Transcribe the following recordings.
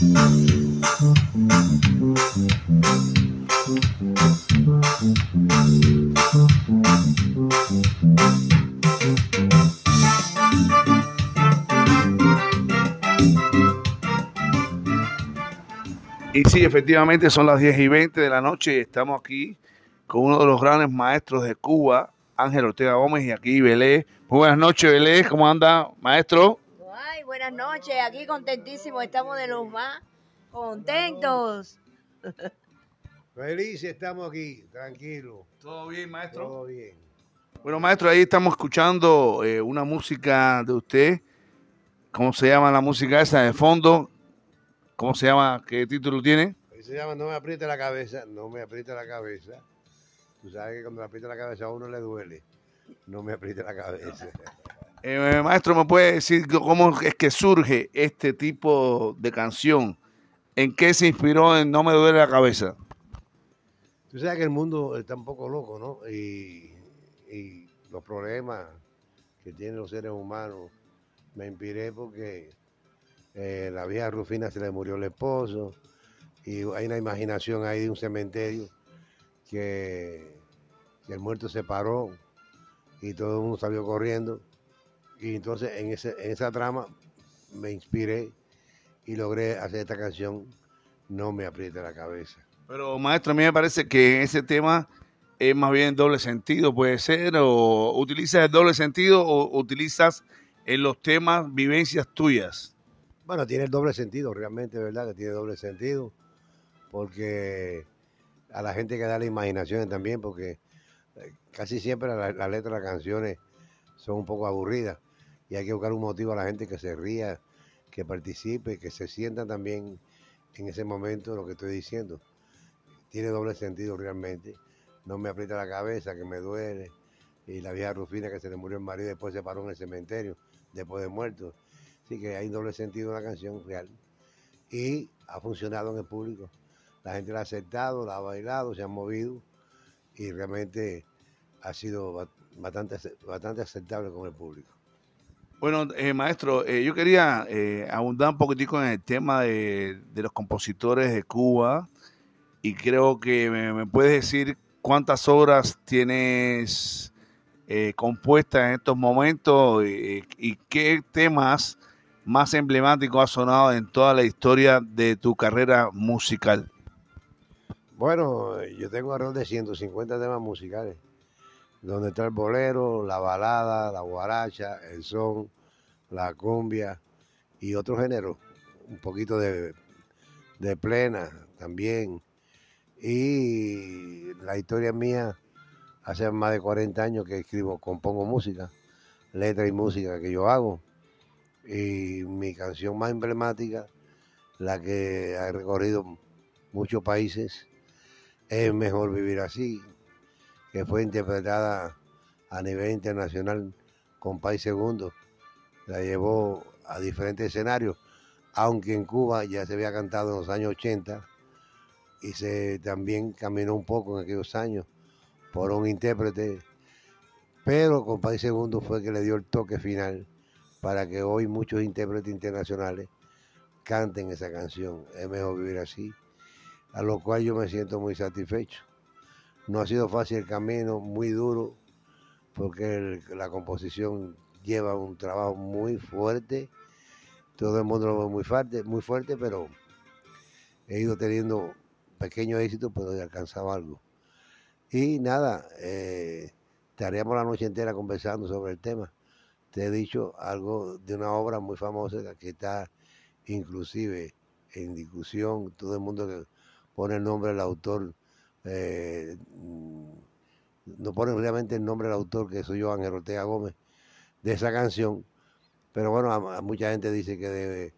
Y sí, efectivamente son las 10 y 20 de la noche y estamos aquí con uno de los grandes maestros de Cuba, Ángel Ortega Gómez, y aquí Belé. Muy buenas noches, Belé. ¿Cómo anda, maestro? Ay, buenas noches. Aquí contentísimos. Estamos de los más contentos. Felices estamos aquí, tranquilos. ¿Todo bien, maestro? Todo bien. Bueno, maestro, ahí estamos escuchando eh, una música de usted. ¿Cómo se llama la música esa de fondo? ¿Cómo se llama? ¿Qué título tiene? Ahí se llama No me apriete la cabeza, no me apriete la cabeza. Tú sabes que cuando le aprieta la cabeza a uno le duele. No me apriete la cabeza. Eh, maestro, ¿me puede decir cómo es que surge este tipo de canción? ¿En qué se inspiró en No me duele la cabeza? Tú sabes que el mundo está un poco loco, ¿no? Y, los problemas que tienen los seres humanos, me inspiré porque eh, la vieja Rufina se le murió el esposo y hay una imaginación ahí de un cementerio que, que el muerto se paró y todo el mundo salió corriendo. Y entonces en, ese, en esa trama me inspiré y logré hacer esta canción, No me apriete la cabeza. Pero maestro, a mí me parece que ese tema es más bien doble sentido, puede ser, o utilizas el doble sentido o utilizas en los temas vivencias tuyas. Bueno, tiene el doble sentido, realmente, ¿verdad? Que tiene doble sentido, porque a la gente que darle imaginación también, porque eh, casi siempre las la letras de las canciones son un poco aburridas y hay que buscar un motivo a la gente que se ría, que participe, que se sienta también en ese momento lo que estoy diciendo. Tiene doble sentido realmente. No me aprieta la cabeza, que me duele. Y la vieja Rufina que se le murió el marido después se paró en el cementerio, después de muerto. Así que hay doble sentido en la canción real. Y ha funcionado en el público. La gente la ha aceptado, la ha bailado, se ha movido y realmente ha sido bastante, bastante aceptable con el público. Bueno, eh, maestro, eh, yo quería eh, abundar un poquitico en el tema de, los compositores de Cuba y creo que me, puedes decir cuántas obras tienes eh, compuestas en estos momentos y, y qué temas más emblemáticos ha sonado en toda la historia de tu carrera musical. Bueno, yo tengo alrededor de 150 temas musicales, donde está el bolero, la balada, la guaracha, el son, la cumbia y otros géneros, un poquito de, de plena también. Y la historia mía, hace más de 40 años que escribo, compongo música, letra y música que yo hago. Y mi canción más emblemática, la que ha recorrido muchos países, es mejor vivir así, que fue interpretada a nivel internacional con País Segundo. La llevó a diferentes escenarios, aunque en Cuba ya se había cantado en los años 80 y se también caminó un poco en aquellos años por un intérprete, pero con País Segundo fue que le dio el toque final para que hoy muchos intérpretes internacionales canten esa canción. Es mejor vivir así a lo cual yo me siento muy satisfecho. No ha sido fácil el camino, muy duro, porque la composición lleva un trabajo muy fuerte. Todo el mundo lo ve muy fuerte, muy fuerte, pero he ido teniendo pequeño éxito, pero he alcanzado algo. Y nada, eh, estaríamos la noche entera conversando sobre el tema. Te he dicho algo de una obra muy famosa que está inclusive en discusión, todo el mundo que pone el nombre del autor, eh, no pone realmente el nombre del autor, que soy yo, Ángel Ortega Gómez, de esa canción. Pero bueno, a, a mucha gente dice que de,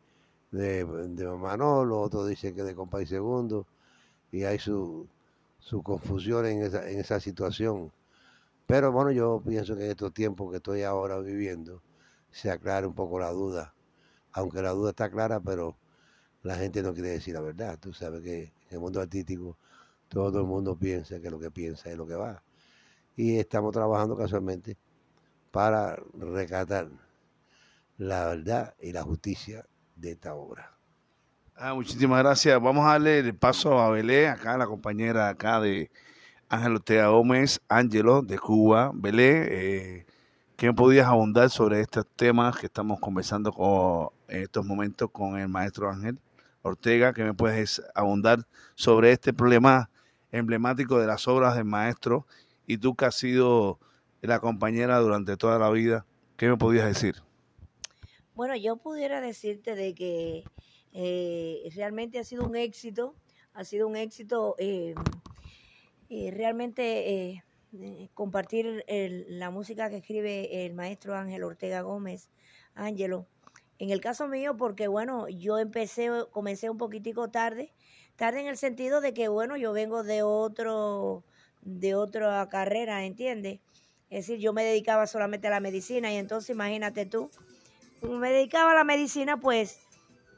de, de Manolo, otros dicen que de Compay Segundo, y hay su, su confusión en esa, en esa situación. Pero bueno, yo pienso que en estos tiempos que estoy ahora viviendo, se aclara un poco la duda. Aunque la duda está clara, pero la gente no quiere decir la verdad. Tú sabes que en el mundo artístico todo el mundo piensa que lo que piensa es lo que va. Y estamos trabajando casualmente para recatar la verdad y la justicia de esta obra. Ah, muchísimas gracias. Vamos a darle el paso a Belé, acá la compañera acá de Ángel Ortega Gómez, Ángelo de Cuba. Belé, eh, ¿qué me podías abundar sobre estos temas que estamos conversando con, en estos momentos con el maestro Ángel Ortega? ¿Qué me puedes abundar sobre este problema emblemático de las obras del maestro? Y tú que has sido la compañera durante toda la vida, ¿qué me podías decir? Bueno, yo pudiera decirte de que eh, realmente ha sido un éxito, ha sido un éxito eh, eh, realmente compartir la música que escribe el maestro Ángel Ortega Gómez, Ángelo. En el caso mío, porque bueno, yo empecé, comencé un poquitico tarde, tarde en el sentido de que bueno, yo vengo de otro, de otra carrera, ¿entiendes? Es decir, yo me dedicaba solamente a la medicina y entonces imagínate tú, como me dedicaba a la medicina, pues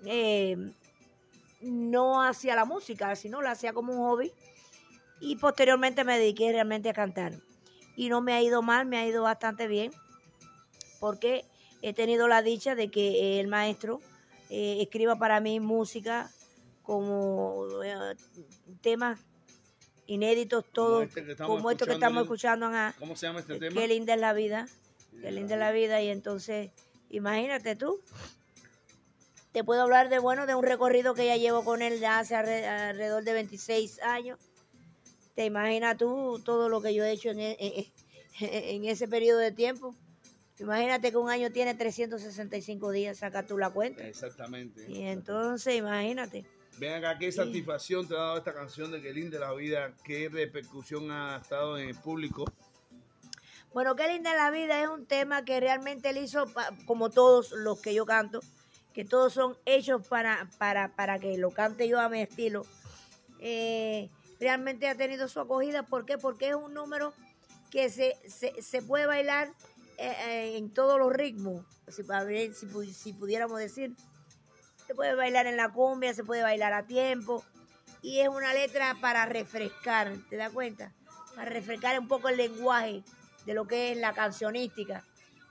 eh, no hacía la música, sino la hacía como un hobby. Y posteriormente me dediqué realmente a cantar. Y no me ha ido mal, me ha ido bastante bien, porque he tenido la dicha de que el maestro eh, escriba para mí música como eh, temas inéditos todos, como, esto que estamos escuchando. ¿Cómo se llama este tema? Qué linda es la vida, qué linda es la vida. Y entonces, imagínate tú, te puedo hablar de, bueno, de un recorrido que ya llevo con él ya hace alrededor de 26 años. Te imaginas tú todo lo que yo he hecho en, e, en, ese periodo de tiempo. Imagínate que un año tiene 365 días, saca tú la cuenta. Exactamente. Y entonces, imagínate. Ven acá, qué satisfacción te ha dado esta canción de Qué linda la vida, qué repercusión ha estado en el público. Bueno, qué linda la vida es un tema que realmente él hizo, como todos los que yo canto, que todos son hechos para, para, para que lo cante yo a mi estilo, eh, realmente ha tenido su acogida. ¿Por qué? Porque es un número que se, se, puede bailar eh, eh, en todos los ritmos, si, si, si pudiéramos decir. Se puede bailar en la cumbia, se puede bailar a tiempo. Y es una letra para refrescar, ¿te das cuenta? Para refrescar un poco el lenguaje de lo que es la cancionística,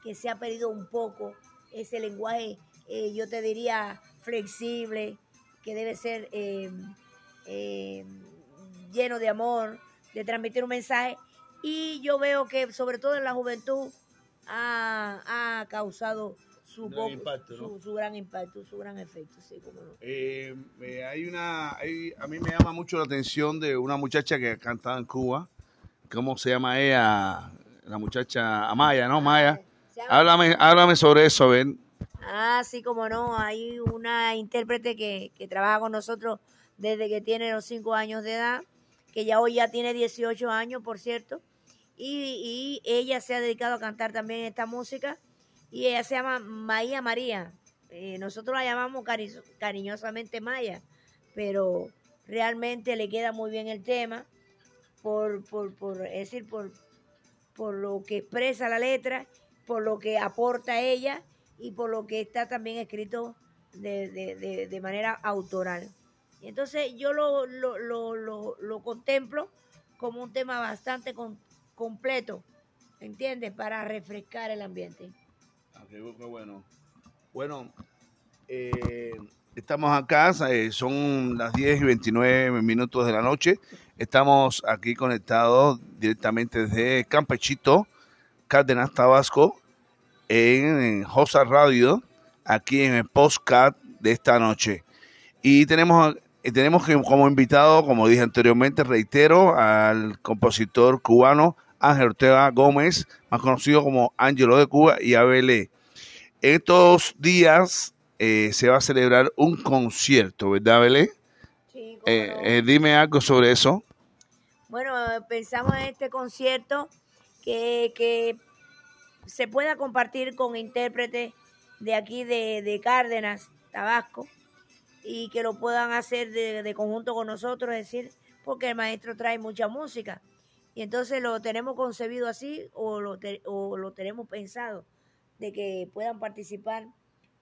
que se ha perdido un poco ese lenguaje eh, yo te diría, flexible, que debe ser eh, eh, lleno de amor, de transmitir un mensaje. Y yo veo que sobre todo en la juventud ha, causado su, gran impacto, su, gran impacto, su gran efecto. Sí, hay una, a mí me llama mucho la atención de una muchacha que cantaba en Cuba. ¿Cómo se llama ella? La muchacha Amaya, ¿no? Maya. Háblame, háblame sobre eso, ven. Ah, sí, como no, hay una intérprete que, que trabaja con nosotros desde que tiene los 5 años de edad, que ya hoy ya tiene 18 años, por cierto, y, y ella se ha dedicado a cantar también esta música, y ella se llama Maya María. Eh, nosotros la llamamos cariñosamente Maya, pero realmente le queda muy bien el tema, por, por, por decir, por, por lo que expresa la letra, por lo que aporta ella y por lo que está también escrito de, manera autoral. Entonces yo lo, lo, contemplo como un tema bastante completo, ¿entiendes? Para refrescar el ambiente. Bueno. Bueno, eh, estamos acá, eh, son las 10 y 29 minutos de la noche. Estamos aquí conectados directamente desde Campechito, Cárdenas, Tabasco en, Josa Radio, aquí en el postcard de esta noche. Y tenemos, tenemos como invitado, como dije anteriormente, reitero, al compositor cubano Ángel Ortega Gómez, más conocido como Ángelo de Cuba y Abelé. Estos días eh, se va a celebrar un concierto, ¿verdad, Abelé? Sí, eh, eh, dime algo sobre eso. Bueno, pensamos en este concierto que, que se pueda compartir con intérpretes de aquí de, Cárdenas, Tabasco, y que lo puedan hacer de, conjunto con nosotros, es decir, porque el maestro trae mucha música. Y entonces lo tenemos concebido así o lo, o lo tenemos pensado, de que puedan participar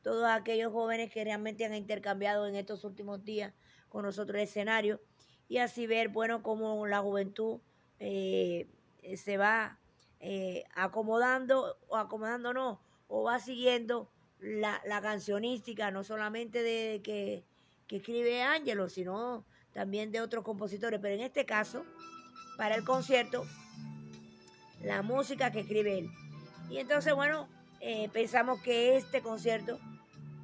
todos aquellos jóvenes que realmente han intercambiado en estos últimos días con nosotros el escenario y así ver, bueno, cómo la juventud eh, se va eh, acomodando o acomodándonos o va siguiendo la, la, cancionística, no solamente de que que escribe Ángelo, sino también de otros compositores, pero en este caso, para el concierto, la música que escribe él. Y entonces, bueno, eh, pensamos que este concierto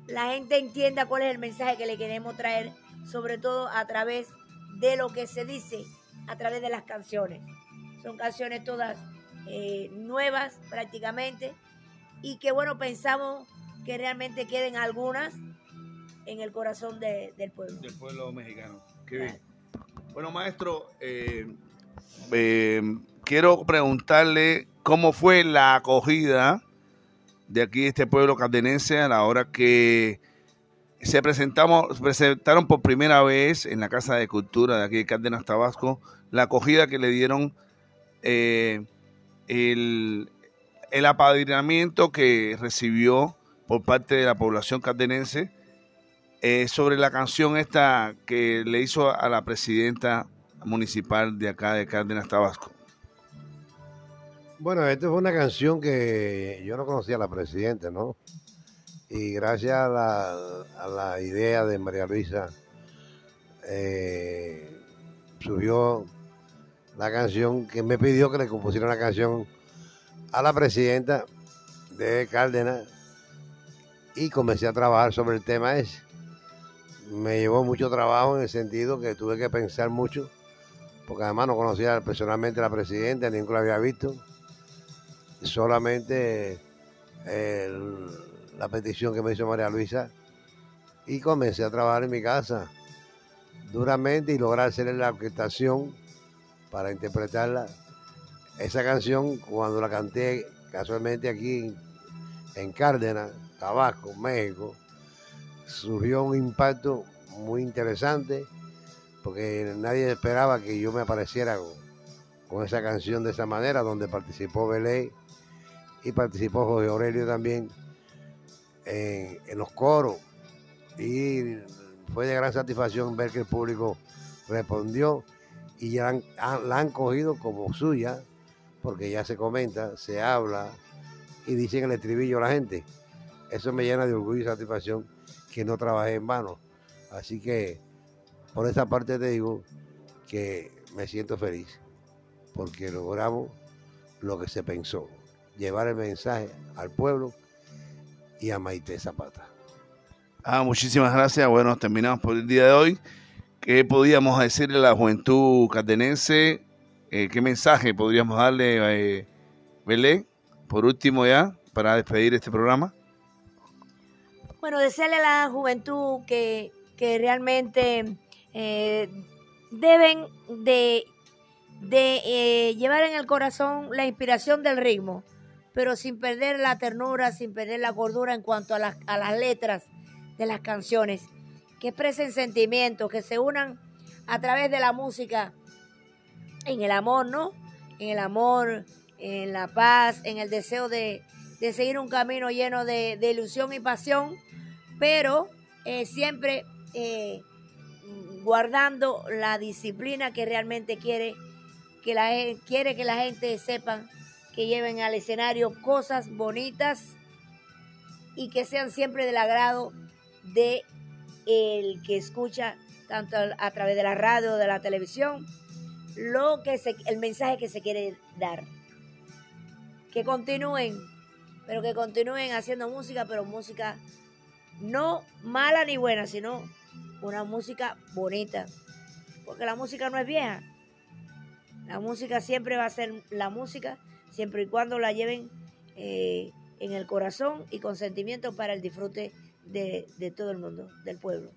la gente entienda cuál es el mensaje que le queremos traer, sobre todo a través de lo que se dice, a través de las canciones. Son canciones todas eh, nuevas prácticamente y que bueno, pensamos que realmente queden algunas en el corazón del pueblo. Del pueblo mexicano. Qué bien. Bueno, maestro, eh, eh, quiero preguntarle cómo fue la acogida de aquí, de este pueblo cardenense, a la hora que se presentamos, presentaron por primera vez en la Casa de Cultura de aquí de Cárdenas Tabasco la acogida que le dieron eh, el, el apadrinamiento que recibió por parte de la población cardenense eh, sobre la canción esta que le hizo a la presidenta municipal de acá de Cárdenas Tabasco. Bueno, esta fue una canción que yo no conocía a la presidenta, ¿no? Y gracias a la, idea de María Luisa, eh, surgió la canción que me pidió que le compusiera una canción a la presidenta de Cárdenas y comencé a trabajar sobre el tema ese. Me llevó mucho trabajo en el sentido que tuve que pensar mucho, porque además no conocía personalmente a la presidenta, ni nunca la había visto. Solamente la petición que me hizo María Luisa y comencé a trabajar en mi casa duramente y lograr hacerle la orquestación para interpretarla. Esa canción, cuando la canté casualmente aquí en Cárdenas, Tabasco, México, surgió un impacto muy interesante porque nadie esperaba que yo me apareciera con, esa canción de esa manera, donde participó Belé y participó José Aurelio también en, los coros. Y fue de gran satisfacción ver que el público respondió y ya la han cogido como suya, porque ya se comenta, se habla y dicen el estribillo a la gente. Eso me llena de orgullo y satisfacción que no trabajé en vano. Así que por esa parte te digo que me siento feliz porque logramos lo que se pensó, llevar el mensaje al pueblo y a Maite Zapata. Ah, muchísimas gracias. Bueno, terminamos por el día de hoy. ¿Qué podíamos decirle a la juventud cardenense? Eh, ¿Qué mensaje podríamos darle, a eh, Belén? Por último ya, para despedir este programa. Bueno, desearle a la juventud que, realmente eh, deben de, de eh, llevar en el corazón la inspiración del ritmo, pero sin perder la ternura, sin perder la gordura en cuanto a las, a las letras de las canciones, que expresen sentimientos, que se unan a través de la música en el amor, ¿no? En el amor, en la paz, en el deseo de, seguir un camino lleno de ilusión y pasión pero eh, siempre eh, guardando la disciplina que realmente quiere que la quiere que la gente sepan que lleven al escenario cosas bonitas y que sean siempre del agrado de el que escucha tanto a través de la radio o de la televisión lo que el mensaje que se quiere dar que continúen pero que continúen haciendo música pero música no mala ni buena, sino una música bonita. Porque la música no es vieja. La música siempre va a ser la música, siempre y cuando la lleven eh, en el corazón y con sentimiento para el disfrute de, todo el mundo, del pueblo.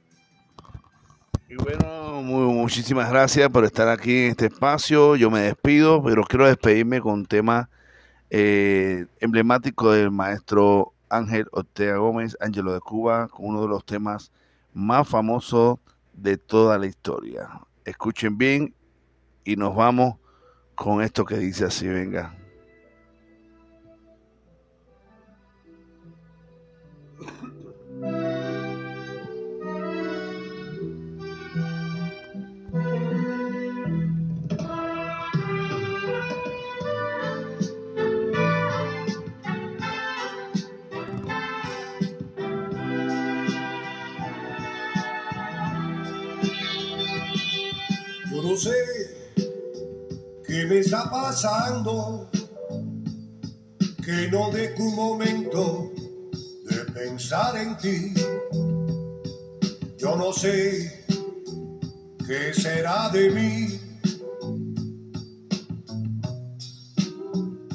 Y bueno, muchísimas gracias por estar aquí en este espacio. Yo me despido, pero quiero despedirme con un tema eh, emblemático del maestro Ángel Ortega Gómez, Ángelo de Cuba, con uno de los temas más famosos de toda la historia. Escuchen bien y nos vamos con esto que dice así, venga. Yo no sé qué me está pasando, que no de un momento pensar en ti. Yo no sé qué será de mí.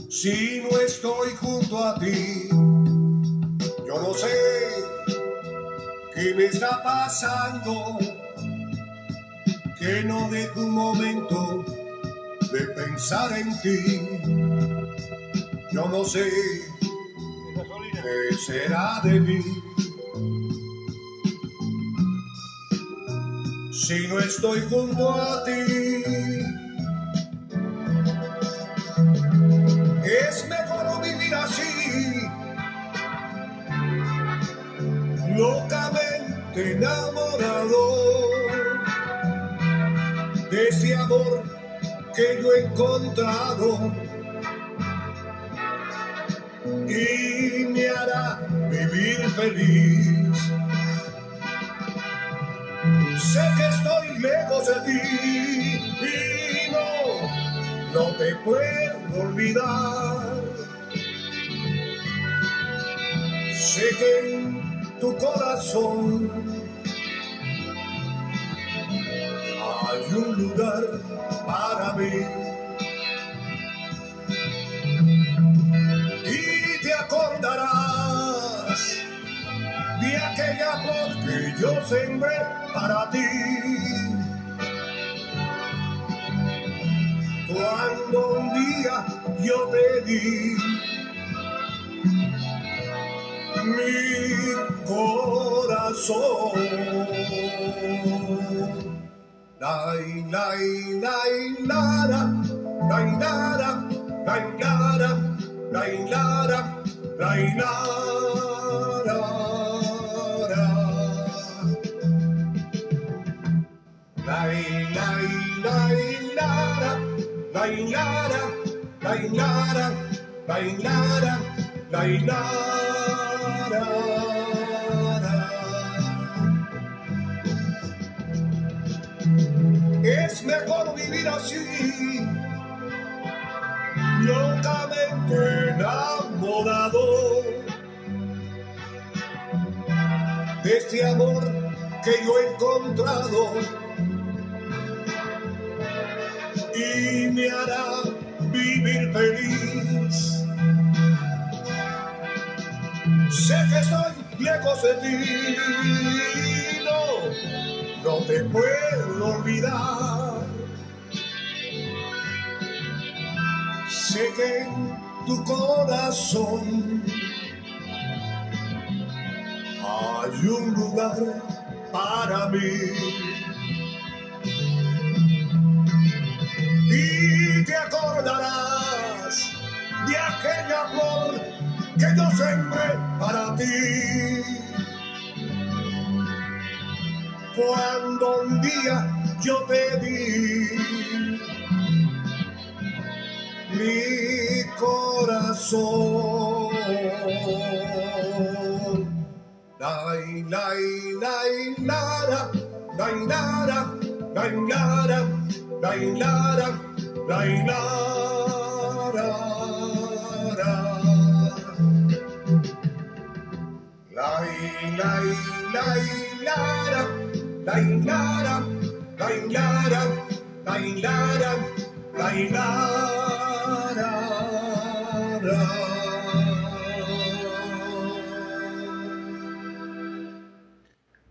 Si no estoy junto a ti, yo no sé qué me está pasando que no dejo un momento de pensar en ti. Yo no sé qué será de mí. Si no estoy junto a ti, es mejor vivir así, locamente enamorado de ese amor que yo he encontrado y feliz. Sé que estoy lejos de ti y no, no te puedo olvidar. Sé que en tu corazón hay un lugar para mí. Yo sembré para ti. Cuando un día yo te di mi corazón. Lai, lai, lai, lara, lai, lara, lai, lara, lai, lara, lai, lara. Lai, lara, lai, lara, lai, lara, lai, lara. Es mejor vivir así, locamente enamorado de este amor que yo he encontrado me hará vivir feliz. Sé que estoy lejos de ti, no no te puedo olvidar. Sé que en tu corazón hay un lugar para mí. Acordarás de aquel amor que yo sembré para ti cuando un día yo te di mi corazón. Lai, lai, lai, nara, lai, nara, lai, nara, lai,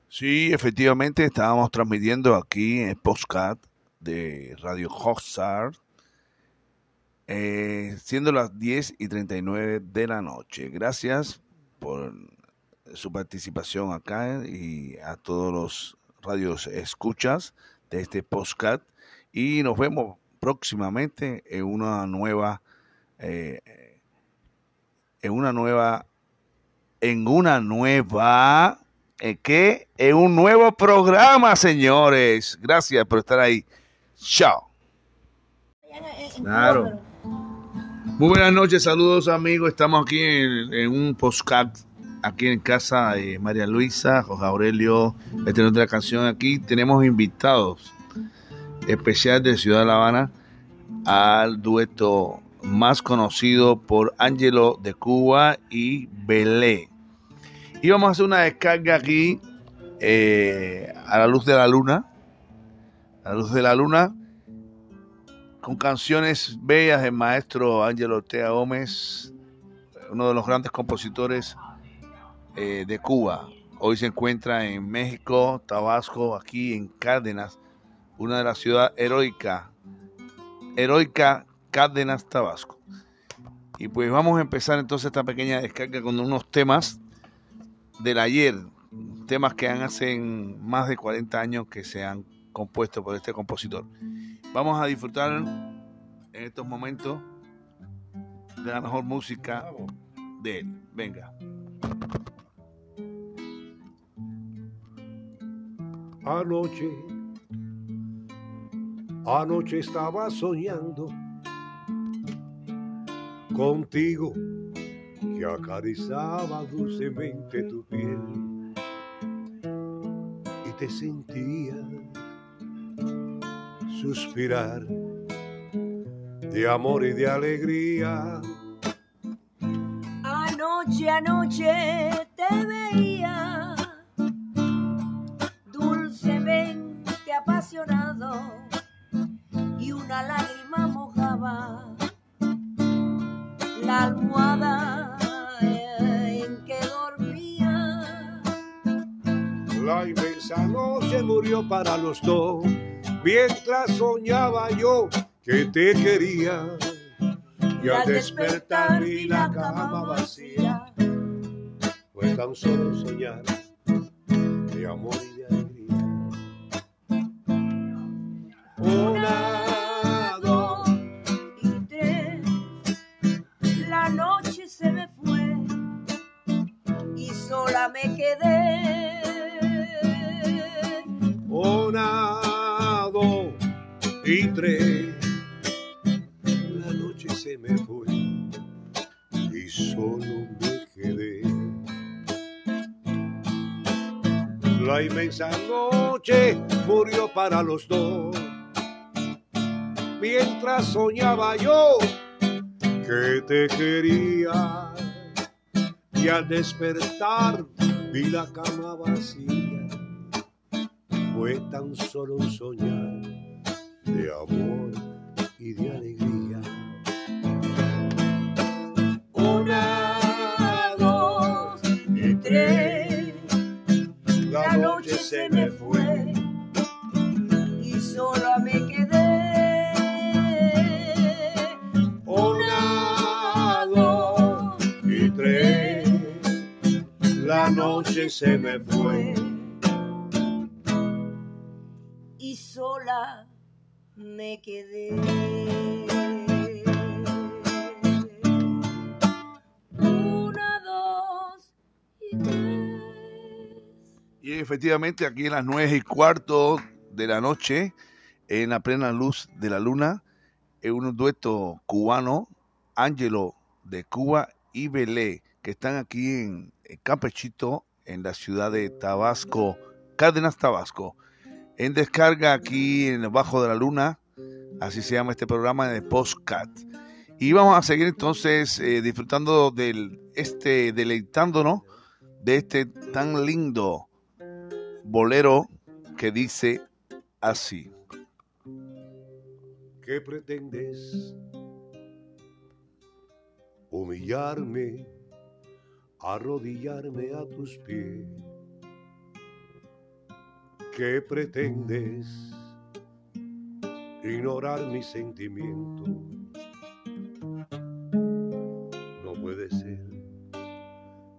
Sí, efectivamente estábamos transmitiendo aquí en Postcat de Radio Hoxar, eh, siendo las 10 y 39 de la noche. Gracias por su participación acá y a todos los radios escuchas de este podcast. Y nos vemos próximamente en una nueva eh, en una nueva en una nueva ¿en qué? en un nuevo programa señores. Gracias por estar ahí. Chao. Claro muy buenas noches saludos amigos estamos aquí en, un podcast aquí en casa de María Luisa, José Aurelio, este otra canción aquí. Tenemos invitados especial de Ciudad de La Habana al dueto más conocido por Angelo de Cuba y Belé. Y vamos a hacer una descarga aquí eh, a la luz de la luna, a la luz de la luna, con canciones bellas del maestro Ángelo Ortega Gómez, uno de los grandes compositores eh, de Cuba. Hoy se encuentra en México, Tabasco, aquí en Cárdenas, una de las ciudades heroicas, heroica Cárdenas, Tabasco. Y pues vamos a empezar entonces esta pequeña descarga con unos temas del ayer, temas que han hace más de 40 años que se han compuesto por este compositor. Vamos a disfrutar en estos momentos de la mejor música de él. Venga. Anoche, anoche estaba soñando contigo que acariciaba dulcemente tu piel y te sentía suspirar de amor y de alegría. Anoche, anoche te veía dulcemente apasionado y una lágrima mojaba la almohada en que dormía. La inmensa noche murió para los dos, mientras soñaba yo que te quería. Y al despertar vi la cama vacía, fue tan solo soñar de amor para los dos. Mientras soñaba yo que te quería. Y al despertar vi la cama vacía. Fue tan solo un soñar de amor y de alegría. Se me fue. y sola me quedé. Una, dos y tres. Y efectivamente aquí en las nueve y cuarto de la noche, en la plena luz de la luna, en un dueto cubano, Ángelo de Cuba y Belé, que están aquí en, en Campechito, en la ciudad de Tabasco, Cárdenas, Tabasco. En descarga aquí en el Bajo de la Luna, así se llama este programa de Postcat. Y vamos a seguir entonces eh, disfrutando del este, deleitándonos de este tan lindo bolero que dice así. ¿Qué pretendes? Humillarme, arrodillarme a tus pies. ¿Qué pretendes? Ignorar mis sentimientos. No puede ser.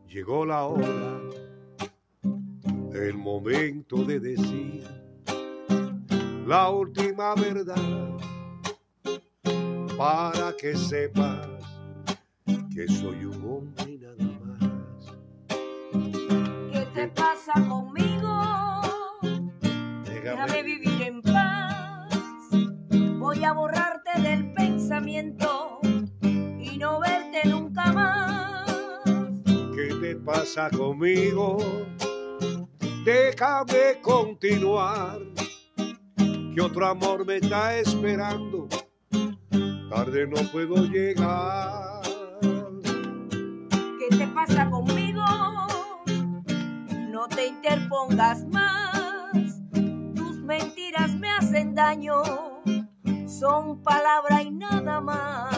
Llegó la hora, el momento de decir la última verdad para que sepas que soy un hombre nada pasa conmigo? Déjame vivir en paz. Voy a borrarte del pensamiento y no verte nunca más. ¿Qué te pasa conmigo? Déjame continuar. que otro amor me está esperando. Tarde no puedo llegar. Te interpongas más. Tus mentiras me hacen daño. Son palabra y nada más.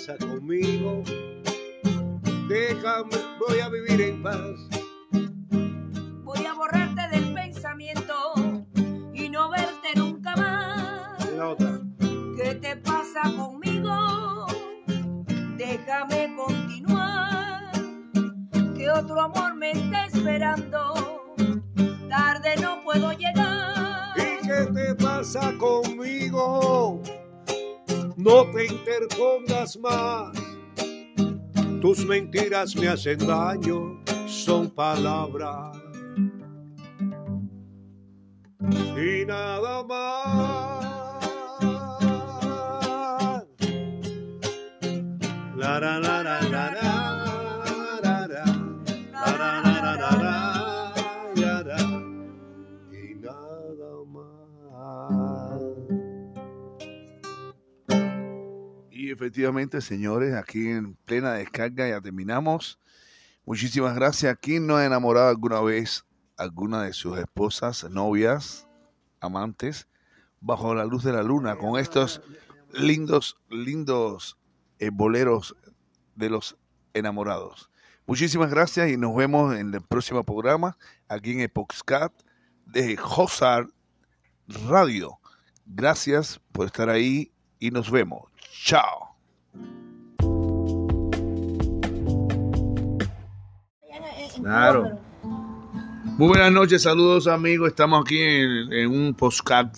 Pasa conmigo? Déjame, voy a vivir en paz. Voy a borrarte del pensamiento y no verte nunca más. La otra. ¿Qué te pasa conmigo? Déjame continuar, que otro amor me está esperando. Tarde no puedo llegar. ¿Y qué te pasa conmigo? No te interpongas más. Tus mentiras me hacen daño, son palabras. Y nada más. La la la la Efectivamente, señores, aquí en plena descarga ya terminamos. Muchísimas gracias. ¿Quién no ha enamorado alguna vez alguna de sus esposas, novias, amantes, bajo la luz de la luna, con estos lindos, lindos eh, boleros de los enamorados? Muchísimas gracias y nos vemos en el próximo programa aquí en Epoxcat de Josar Radio. Gracias por estar ahí y nos vemos. Chao. Claro. Muy buenas noches, saludos amigos. Estamos aquí en, en un postcard,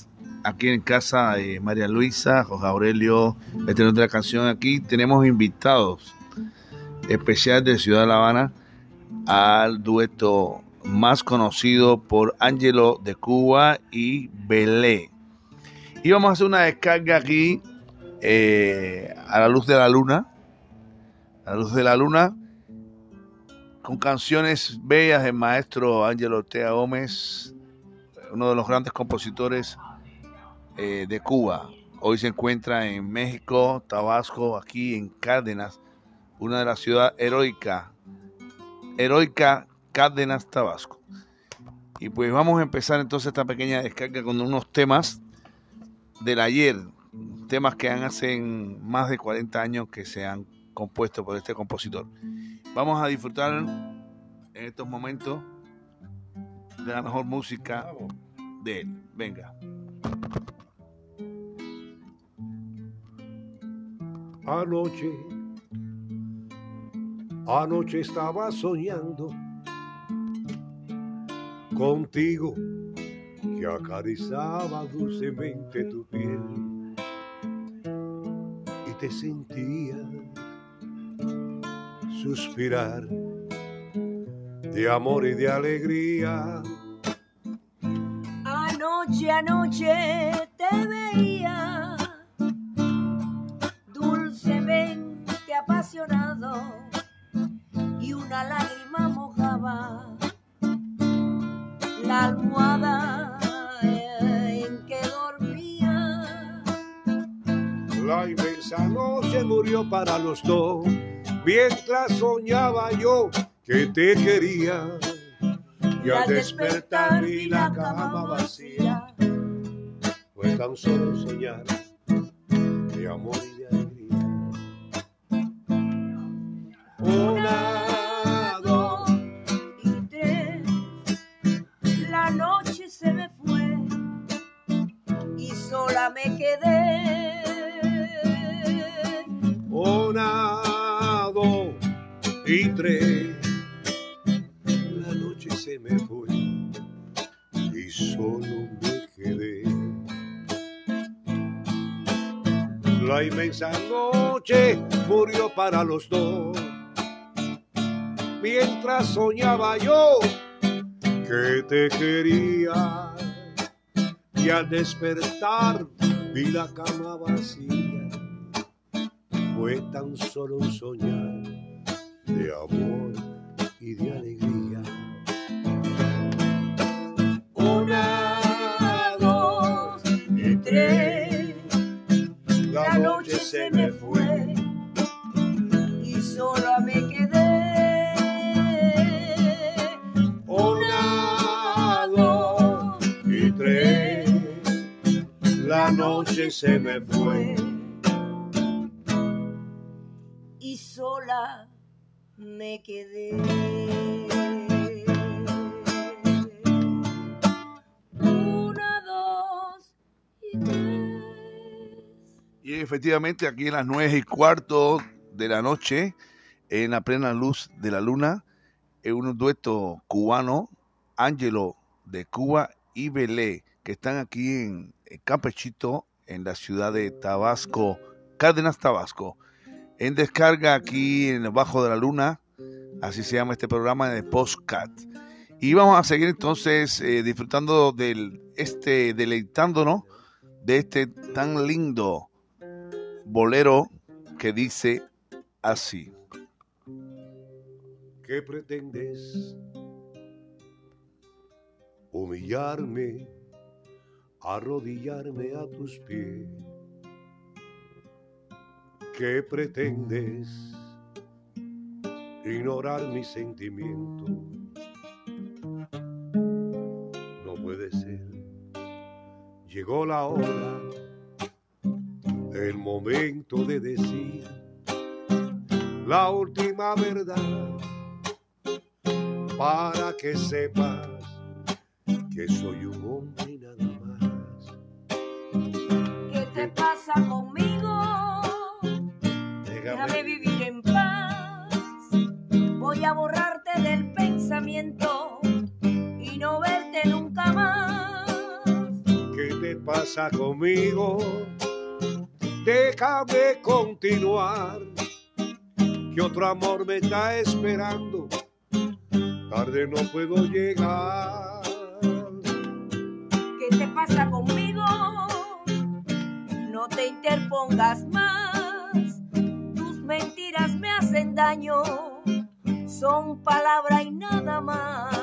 aquí en casa de María Luisa, José Aurelio, el tenor de la canción. Aquí tenemos invitados especiales de Ciudad de La Habana al dueto más conocido por Ángelo de Cuba y Belé. Y vamos a hacer una descarga aquí eh, a la luz de la luna, a la luz de la luna, con canciones bellas del maestro Ángelo Ortega Gómez, uno de los grandes compositores eh, de Cuba. Hoy se encuentra en México, Tabasco, aquí en Cárdenas, una de las ciudades heroicas, heroica Cárdenas, Tabasco. Y pues vamos a empezar entonces esta pequeña descarga con unos temas del ayer, temas que han hace más de 40 años que se han compuesto por este compositor. Vamos a disfrutar en estos momentos de la mejor música de él. Venga. Anoche, anoche estaba soñando contigo que acariciaba dulcemente tu piel te sentía suspirar de amor y de alegría. Anoche, anoche te veía Inmensa noche murió para los dos, mientras soñaba yo que te quería. Y al despertar vi la cama vacía, fue tan solo soñar de amor y de alegría. Una, los dos. Mientras soñaba yo que te quería y al despertar vi la cama vacía. Fue tan solo un soñar de amor y de alegría. Una, dos y tres. La noche se me fue se me fue. y sola me quedé. Una, dos y tres. Y efectivamente aquí en las nueve y cuarto de la noche, en la plena luz de la luna, en un dueto cubano, Ángelo de Cuba y Belé, que están aquí en, en Campechito, en la ciudad de Tabasco, Cárdenas, Tabasco. En descarga aquí en Bajo de la Luna, así se llama este programa de Postcat. Y vamos a seguir entonces eh, disfrutando del este, deleitándonos de este tan lindo bolero que dice así. ¿Qué pretendes? Humillarme, arrodillarme a tus pies. ¿Qué pretendes? Ignorar mis sentimientos. No puede ser. Llegó la hora, el momento de decir la última verdad para que sepas que soy un pasa conmigo? Déjame vivir en paz. Voy a borrarte del pensamiento y no verte nunca más. ¿Qué te pasa conmigo? Déjame continuar, que otro amor me está esperando. Tarde no puedo llegar. ¿Qué te pasa conmigo? Interpongas más. Tus mentiras me hacen daño. Son palabra y nada más.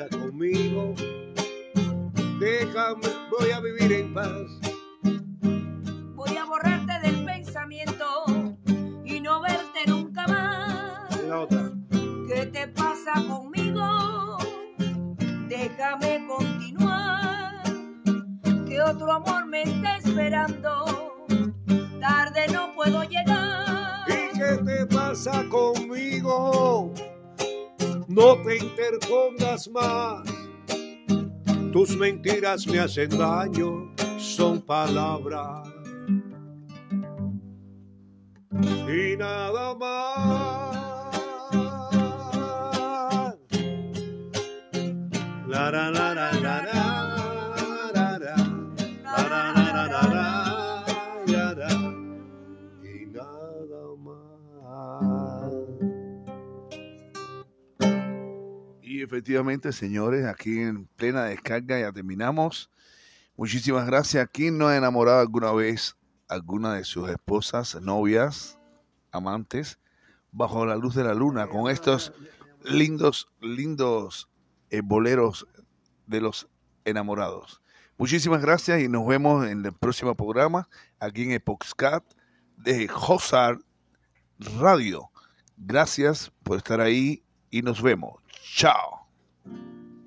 Te pasa conmigo? Déjame, voy a vivir en paz. Voy a borrarte del pensamiento y no verte nunca más. La otra. ¿Qué te pasa conmigo? Déjame continuar, que otro amor me está esperando. Tarde no puedo llegar. ¿Y qué te pasa conmigo? No te interpongas más. Tus mentiras me hacen daño, son palabras. Y nada más. La la la la la Y efectivamente, señores, aquí en plena descarga ya terminamos. Muchísimas gracias. ¿Quién no ha enamorado alguna vez alguna de sus esposas, novias, amantes, bajo la luz de la luna, con estos lindos, lindos eh, boleros de los enamorados? Muchísimas gracias y nos vemos en el próximo programa aquí en Epoxcat de Josar Radio. Gracias por estar ahí y nos vemos. Tchau!